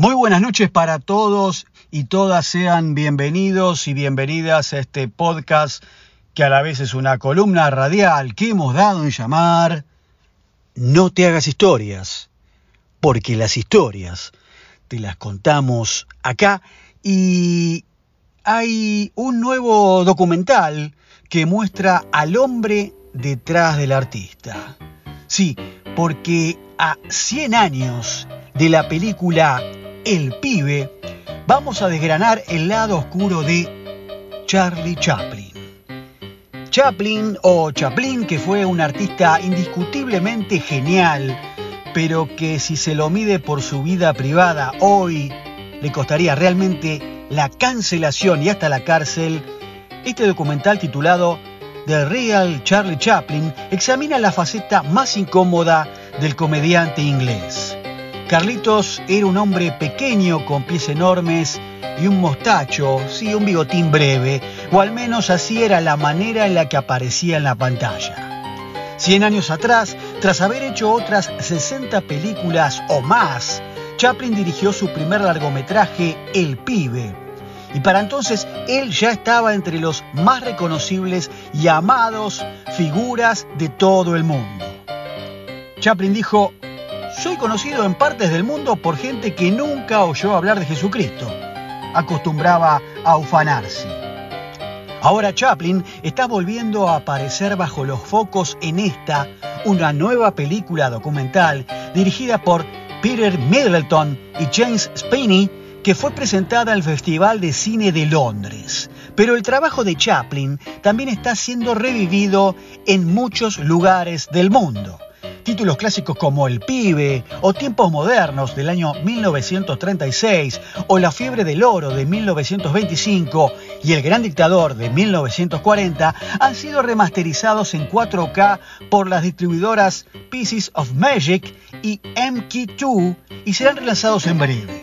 Muy buenas noches para todos y todas sean bienvenidos y bienvenidas a este podcast que a la vez es una columna radial que hemos dado en llamar No te hagas historias, porque las historias te las contamos acá y hay un nuevo documental que muestra al hombre detrás del artista. Sí, porque a 100 años de la película el pibe, vamos a desgranar el lado oscuro de Charlie Chaplin. Chaplin o Chaplin, que fue un artista indiscutiblemente genial, pero que si se lo mide por su vida privada hoy le costaría realmente la cancelación y hasta la cárcel, este documental titulado The Real Charlie Chaplin examina la faceta más incómoda del comediante inglés. Carlitos era un hombre pequeño con pies enormes y un mostacho, sí, un bigotín breve, o al menos así era la manera en la que aparecía en la pantalla. Cien años atrás, tras haber hecho otras 60 películas o más, Chaplin dirigió su primer largometraje, El Pibe. Y para entonces él ya estaba entre los más reconocibles y amados figuras de todo el mundo. Chaplin dijo, soy conocido en partes del mundo por gente que nunca oyó hablar de Jesucristo. Acostumbraba a ufanarse. Ahora Chaplin está volviendo a aparecer bajo los focos en esta, una nueva película documental dirigida por Peter Middleton y James Spinney, que fue presentada al Festival de Cine de Londres. Pero el trabajo de Chaplin también está siendo revivido en muchos lugares del mundo. Títulos clásicos como El pibe o Tiempos modernos del año 1936 o La fiebre del oro de 1925 y El gran dictador de 1940 han sido remasterizados en 4K por las distribuidoras Pieces of Magic y MK2 y serán relanzados en breve.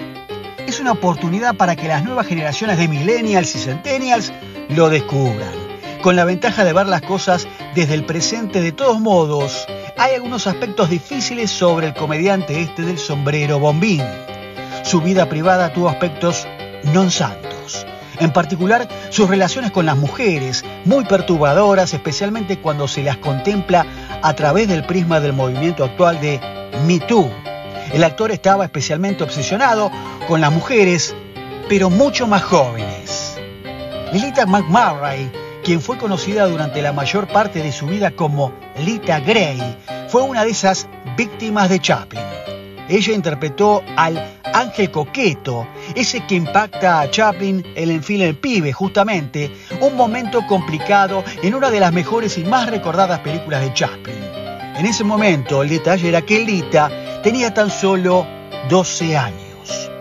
Es una oportunidad para que las nuevas generaciones de millennials y centennials lo descubran, con la ventaja de ver las cosas desde el presente de todos modos hay algunos aspectos difíciles sobre el comediante este del sombrero bombín. Su vida privada tuvo aspectos non santos. En particular, sus relaciones con las mujeres, muy perturbadoras, especialmente cuando se las contempla a través del prisma del movimiento actual de Me Too. El actor estaba especialmente obsesionado con las mujeres, pero mucho más jóvenes. Lilita McMurray quien fue conocida durante la mayor parte de su vida como Lita Gray, fue una de esas víctimas de Chaplin. Ella interpretó al ángel coqueto, ese que impacta a Chaplin el film El pibe, justamente, un momento complicado en una de las mejores y más recordadas películas de Chaplin. En ese momento, el detalle era que Lita tenía tan solo 12 años.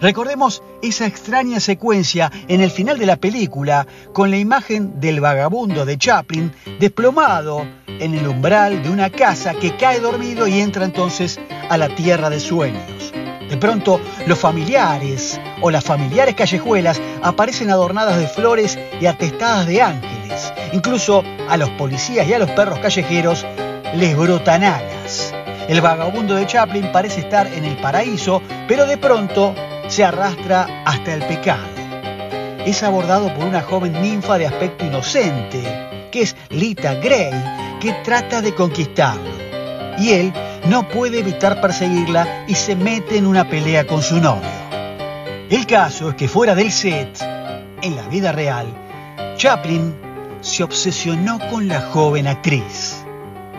Recordemos esa extraña secuencia en el final de la película con la imagen del vagabundo de Chaplin desplomado en el umbral de una casa que cae dormido y entra entonces a la tierra de sueños. De pronto, los familiares o las familiares callejuelas aparecen adornadas de flores y atestadas de ángeles. Incluso a los policías y a los perros callejeros les brotan alas. El vagabundo de Chaplin parece estar en el paraíso, pero de pronto se arrastra hasta el pecado. Es abordado por una joven ninfa de aspecto inocente, que es Lita Gray, que trata de conquistarlo. Y él no puede evitar perseguirla y se mete en una pelea con su novio. El caso es que fuera del set, en la vida real, Chaplin se obsesionó con la joven actriz.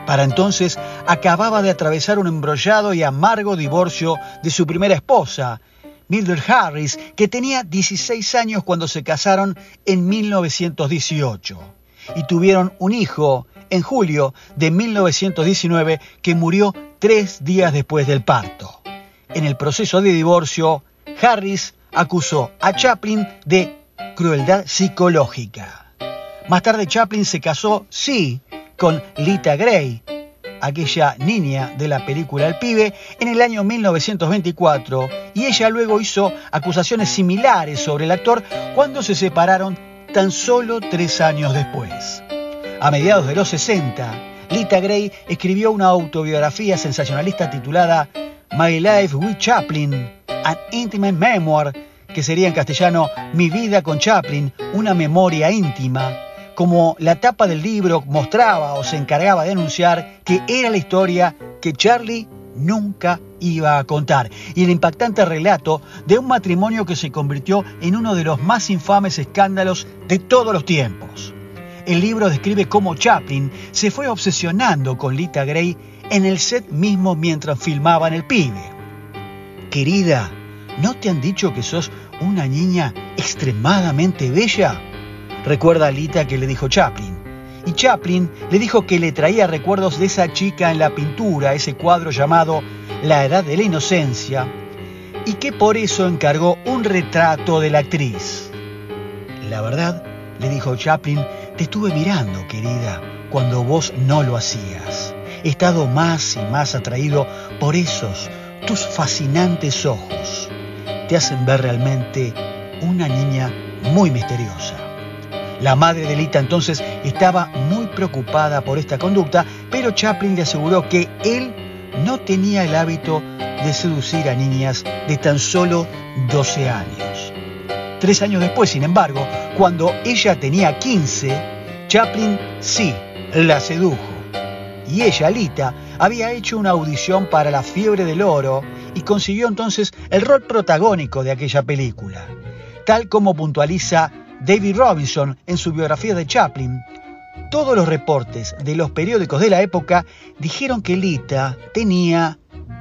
Para entonces acababa de atravesar un embrollado y amargo divorcio de su primera esposa, Mildred Harris, que tenía 16 años cuando se casaron en 1918 y tuvieron un hijo en julio de 1919 que murió tres días después del parto. En el proceso de divorcio, Harris acusó a Chaplin de crueldad psicológica. Más tarde Chaplin se casó, sí, con Lita Gray, aquella niña de la película El pibe, en el año 1924 y ella luego hizo acusaciones similares sobre el actor cuando se separaron tan solo tres años después. A mediados de los 60, Lita Gray escribió una autobiografía sensacionalista titulada My Life with Chaplin, An Intimate Memoir, que sería en castellano Mi vida con Chaplin, una memoria íntima, como la tapa del libro mostraba o se encargaba de anunciar que era la historia que Charlie nunca iba a contar, y el impactante relato de un matrimonio que se convirtió en uno de los más infames escándalos de todos los tiempos. El libro describe cómo Chaplin se fue obsesionando con Lita Gray en el set mismo mientras filmaban El pibe. Querida, ¿no te han dicho que sos una niña extremadamente bella? Recuerda a Lita que le dijo Chaplin. Y Chaplin le dijo que le traía recuerdos de esa chica en la pintura, ese cuadro llamado La Edad de la Inocencia, y que por eso encargó un retrato de la actriz. La verdad, le dijo Chaplin, te estuve mirando, querida, cuando vos no lo hacías. He estado más y más atraído por esos, tus fascinantes ojos. Te hacen ver realmente una niña muy misteriosa. La madre de Lita entonces estaba muy preocupada por esta conducta, pero Chaplin le aseguró que él no tenía el hábito de seducir a niñas de tan solo 12 años. Tres años después, sin embargo, cuando ella tenía 15, Chaplin sí la sedujo. Y ella, Lita, había hecho una audición para La Fiebre del Oro y consiguió entonces el rol protagónico de aquella película. Tal como puntualiza David Robinson en su biografía de Chaplin, todos los reportes de los periódicos de la época dijeron que Lita tenía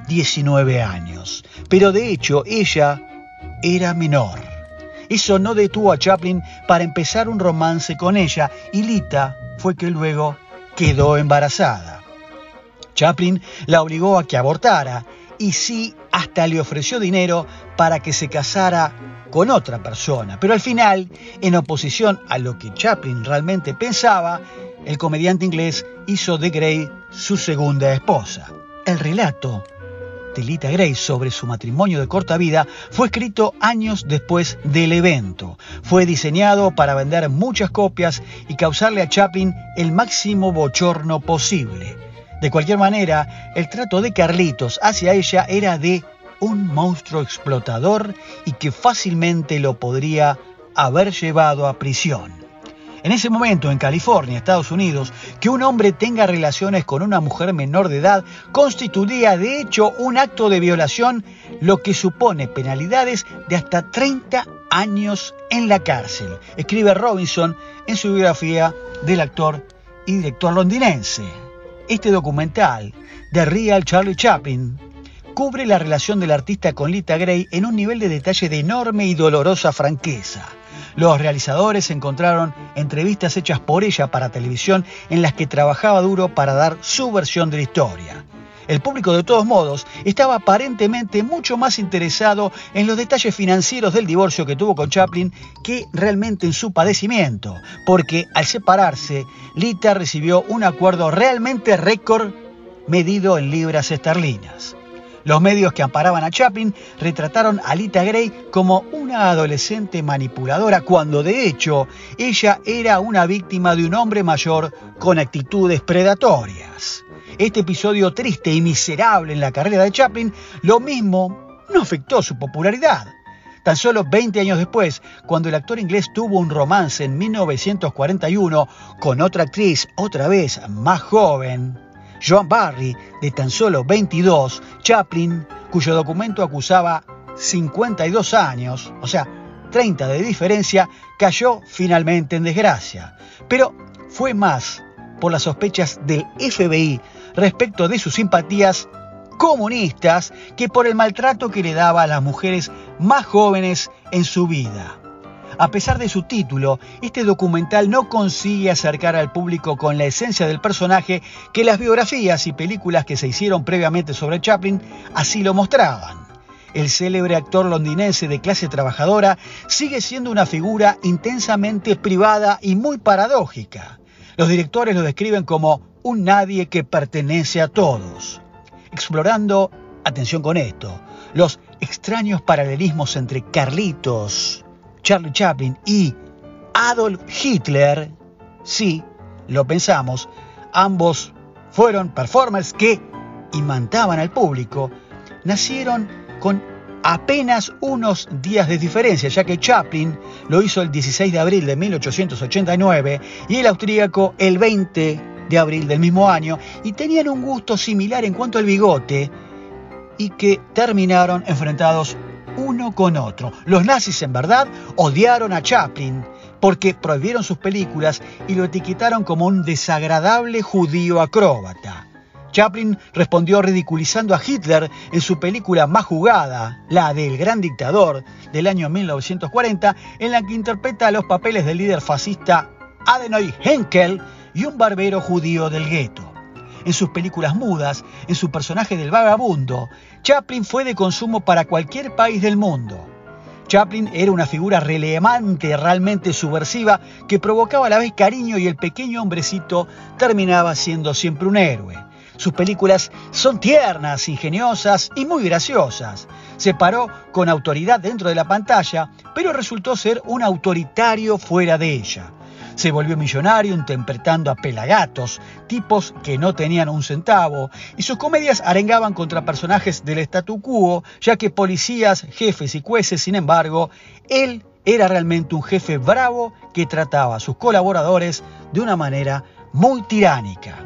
19 años, pero de hecho ella era menor. Eso no detuvo a Chaplin para empezar un romance con ella y Lita fue que luego quedó embarazada. Chaplin la obligó a que abortara y sí hasta le ofreció dinero para que se casara con otra persona. Pero al final, en oposición a lo que Chaplin realmente pensaba, el comediante inglés hizo de Gray su segunda esposa. El relato de Lita Gray sobre su matrimonio de corta vida fue escrito años después del evento. Fue diseñado para vender muchas copias y causarle a Chaplin el máximo bochorno posible. De cualquier manera, el trato de Carlitos hacia ella era de un monstruo explotador y que fácilmente lo podría haber llevado a prisión. En ese momento, en California, Estados Unidos, que un hombre tenga relaciones con una mujer menor de edad constituiría de hecho un acto de violación, lo que supone penalidades de hasta 30 años en la cárcel, escribe Robinson en su biografía del actor y director londinense. Este documental, de Real Charlie Chaplin, cubre la relación del artista con Lita Gray en un nivel de detalle de enorme y dolorosa franqueza. Los realizadores encontraron entrevistas hechas por ella para televisión en las que trabajaba duro para dar su versión de la historia. El público de todos modos estaba aparentemente mucho más interesado en los detalles financieros del divorcio que tuvo con Chaplin que realmente en su padecimiento, porque al separarse, Lita recibió un acuerdo realmente récord medido en libras esterlinas. Los medios que amparaban a Chaplin retrataron a Lita Gray como una adolescente manipuladora, cuando de hecho ella era una víctima de un hombre mayor con actitudes predatorias. Este episodio triste y miserable en la carrera de Chaplin, lo mismo no afectó su popularidad. Tan solo 20 años después, cuando el actor inglés tuvo un romance en 1941 con otra actriz, otra vez más joven, Joan Barry, de tan solo 22, Chaplin, cuyo documento acusaba 52 años, o sea, 30 de diferencia, cayó finalmente en desgracia. Pero fue más por las sospechas del FBI respecto de sus simpatías comunistas que por el maltrato que le daba a las mujeres más jóvenes en su vida. A pesar de su título, este documental no consigue acercar al público con la esencia del personaje que las biografías y películas que se hicieron previamente sobre Chaplin así lo mostraban. El célebre actor londinense de clase trabajadora sigue siendo una figura intensamente privada y muy paradójica. Los directores lo describen como un nadie que pertenece a todos, explorando, atención con esto, los extraños paralelismos entre Carlitos, Charlie Chaplin y Adolf Hitler, sí, lo pensamos, ambos fueron performers que imantaban al público, nacieron con apenas unos días de diferencia, ya que Chaplin lo hizo el 16 de abril de 1889 y el austríaco el 20 de abril del mismo año, y tenían un gusto similar en cuanto al bigote, y que terminaron enfrentados con otro. Los nazis en verdad odiaron a Chaplin porque prohibieron sus películas y lo etiquetaron como un desagradable judío acróbata. Chaplin respondió ridiculizando a Hitler en su película más jugada, la del Gran Dictador, del año 1940, en la que interpreta los papeles del líder fascista Adenoy Henkel y un barbero judío del gueto. En sus películas mudas, en su personaje del vagabundo, Chaplin fue de consumo para cualquier país del mundo. Chaplin era una figura relevante, realmente subversiva, que provocaba a la vez cariño y el pequeño hombrecito terminaba siendo siempre un héroe. Sus películas son tiernas, ingeniosas y muy graciosas. Se paró con autoridad dentro de la pantalla, pero resultó ser un autoritario fuera de ella. Se volvió millonario interpretando a pelagatos, tipos que no tenían un centavo, y sus comedias arengaban contra personajes del statu quo, ya que policías, jefes y jueces, sin embargo, él era realmente un jefe bravo que trataba a sus colaboradores de una manera muy tiránica.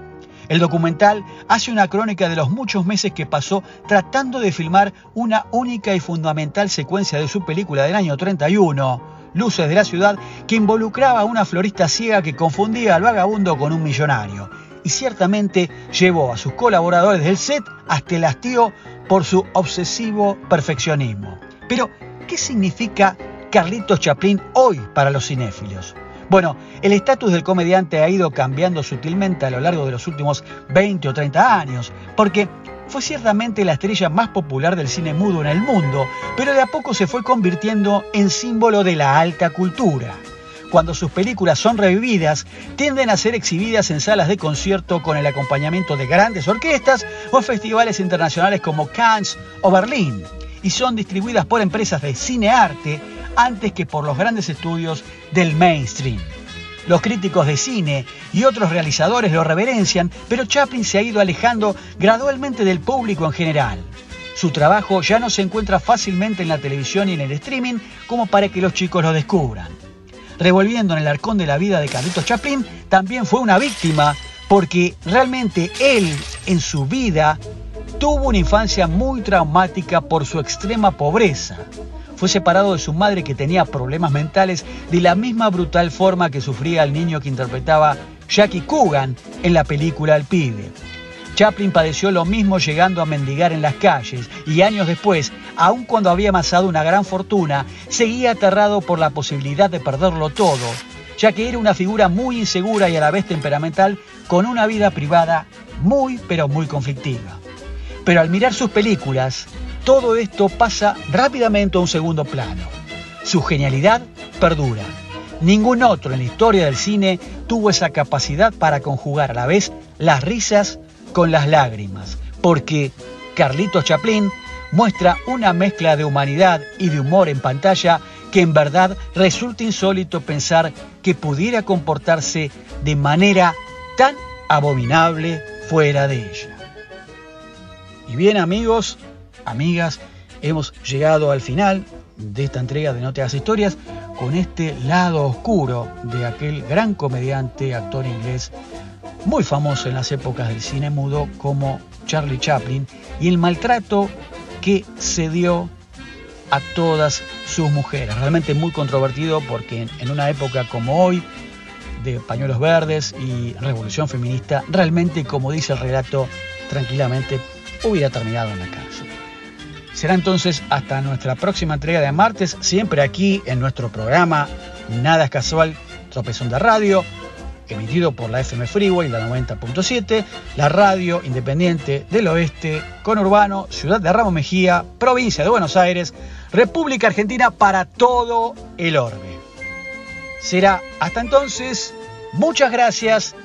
El documental hace una crónica de los muchos meses que pasó tratando de filmar una única y fundamental secuencia de su película del año 31, Luces de la Ciudad, que involucraba a una florista ciega que confundía al vagabundo con un millonario. Y ciertamente llevó a sus colaboradores del set hasta el hastío por su obsesivo perfeccionismo. Pero, ¿qué significa Carlitos Chaplin hoy para los cinéfilos? Bueno, el estatus del comediante ha ido cambiando sutilmente a lo largo de los últimos 20 o 30 años, porque fue ciertamente la estrella más popular del cine mudo en el mundo, pero de a poco se fue convirtiendo en símbolo de la alta cultura. Cuando sus películas son revividas, tienden a ser exhibidas en salas de concierto con el acompañamiento de grandes orquestas o en festivales internacionales como Cannes o Berlín, y son distribuidas por empresas de cine arte antes que por los grandes estudios del mainstream. Los críticos de cine y otros realizadores lo reverencian, pero Chaplin se ha ido alejando gradualmente del público en general. Su trabajo ya no se encuentra fácilmente en la televisión y en el streaming como para que los chicos lo descubran. Revolviendo en el arcón de la vida de Carlitos Chaplin, también fue una víctima porque realmente él en su vida tuvo una infancia muy traumática por su extrema pobreza fue separado de su madre que tenía problemas mentales de la misma brutal forma que sufría el niño que interpretaba Jackie Coogan en la película El pibe. Chaplin padeció lo mismo llegando a mendigar en las calles y años después, aun cuando había amasado una gran fortuna, seguía aterrado por la posibilidad de perderlo todo, ya que era una figura muy insegura y a la vez temperamental con una vida privada muy pero muy conflictiva. Pero al mirar sus películas, todo esto pasa rápidamente a un segundo plano. Su genialidad perdura. Ningún otro en la historia del cine tuvo esa capacidad para conjugar a la vez las risas con las lágrimas, porque Carlitos Chaplin muestra una mezcla de humanidad y de humor en pantalla que en verdad resulta insólito pensar que pudiera comportarse de manera tan abominable fuera de ella. Y bien amigos, amigas, hemos llegado al final de esta entrega de No te historias con este lado oscuro de aquel gran comediante, actor inglés, muy famoso en las épocas del cine mudo como Charlie Chaplin y el maltrato que se dio a todas sus mujeres. Realmente muy controvertido porque en una época como hoy, de pañuelos verdes y revolución feminista, realmente, como dice el relato, tranquilamente hubiera terminado en la cárcel. Será entonces hasta nuestra próxima entrega de martes, siempre aquí en nuestro programa Nada es Casual, Tropezón de Radio, emitido por la FM Freeway, la 90.7, la radio independiente del oeste, conurbano, ciudad de Ramos Mejía, provincia de Buenos Aires, República Argentina para todo el orbe. Será hasta entonces, muchas gracias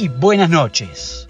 y buenas noches.